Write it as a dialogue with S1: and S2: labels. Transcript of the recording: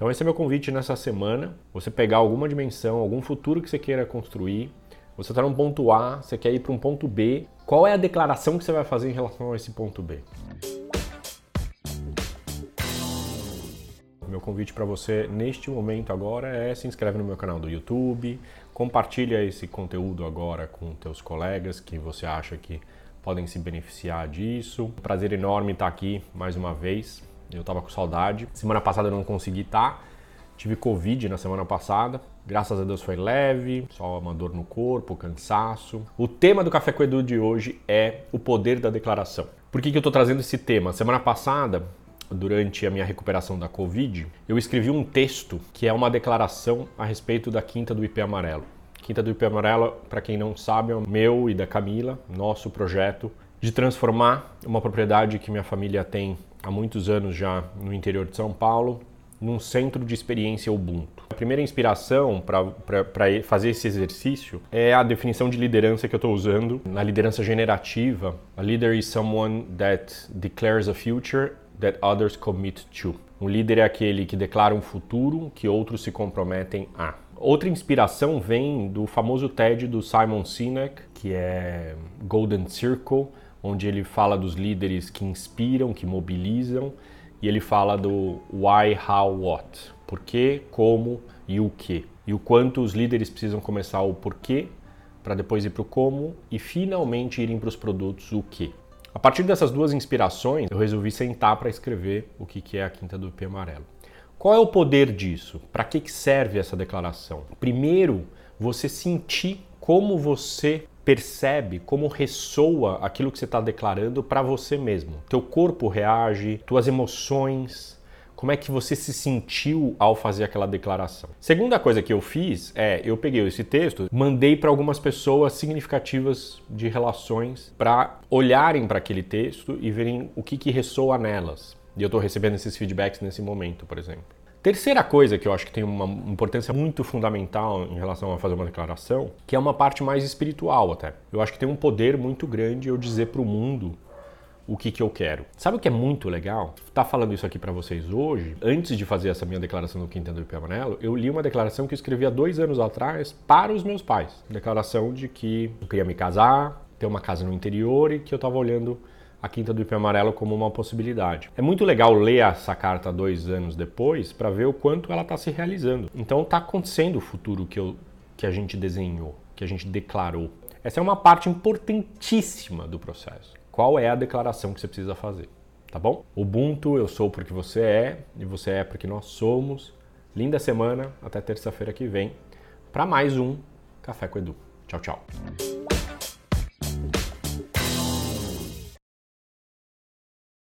S1: Então esse é meu convite nessa semana, você pegar alguma dimensão, algum futuro que você queira construir, você está num ponto A, você quer ir para um ponto B, qual é a declaração que você vai fazer em relação a esse ponto B? Meu convite para você neste momento agora é se inscreve no meu canal do YouTube, compartilha esse conteúdo agora com teus colegas que você acha que podem se beneficiar disso. Prazer enorme estar aqui mais uma vez. Eu estava com saudade. Semana passada eu não consegui estar. Tive Covid na semana passada. Graças a Deus foi leve, só uma dor no corpo, cansaço. O tema do Café com Edu de hoje é o poder da declaração. Por que, que eu estou trazendo esse tema? Semana passada durante a minha recuperação da Covid, eu escrevi um texto que é uma declaração a respeito da Quinta do IP Amarelo. Quinta do IP Amarelo, para quem não sabe, é o meu e da Camila, nosso projeto de transformar uma propriedade que minha família tem há muitos anos já no interior de São Paulo num centro de experiência Ubuntu. A primeira inspiração para fazer esse exercício é a definição de liderança que eu estou usando na liderança generativa. A leader is someone that declares a future that others commit to. Um líder é aquele que declara um futuro que outros se comprometem a. Outra inspiração vem do famoso TED do Simon Sinek, que é Golden Circle, onde ele fala dos líderes que inspiram, que mobilizam, e ele fala do why, how, what. Porquê, como e o que. E o quanto os líderes precisam começar o porquê para depois ir para o como e finalmente irem para os produtos o que. A partir dessas duas inspirações, eu resolvi sentar para escrever o que é a Quinta do IP Amarelo. Qual é o poder disso? Para que serve essa declaração? Primeiro, você sentir como você percebe, como ressoa aquilo que você está declarando para você mesmo. Teu corpo reage, tuas emoções, como é que você se sentiu ao fazer aquela declaração. Segunda coisa que eu fiz é, eu peguei esse texto, mandei para algumas pessoas significativas de relações para olharem para aquele texto e verem o que, que ressoa nelas. E eu estou recebendo esses feedbacks nesse momento, por exemplo. Terceira coisa que eu acho que tem uma importância muito fundamental em relação a fazer uma declaração, que é uma parte mais espiritual até. Eu acho que tem um poder muito grande eu dizer para o mundo o que, que eu quero. Sabe o que é muito legal? Tá falando isso aqui para vocês hoje. Antes de fazer essa minha declaração do Quinta do IP Amarelo, eu li uma declaração que eu escrevi há dois anos atrás para os meus pais. Declaração de que eu queria me casar, ter uma casa no interior e que eu estava olhando a Quinta do IP Amarelo como uma possibilidade. É muito legal ler essa carta dois anos depois para ver o quanto ela está se realizando. Então está acontecendo o futuro que, eu, que a gente desenhou, que a gente declarou. Essa é uma parte importantíssima do processo qual é a declaração que você precisa fazer, tá bom? Ubuntu, eu sou porque você é e você é porque nós somos. Linda semana, até terça-feira que vem, para mais um Café com Edu. Tchau, tchau.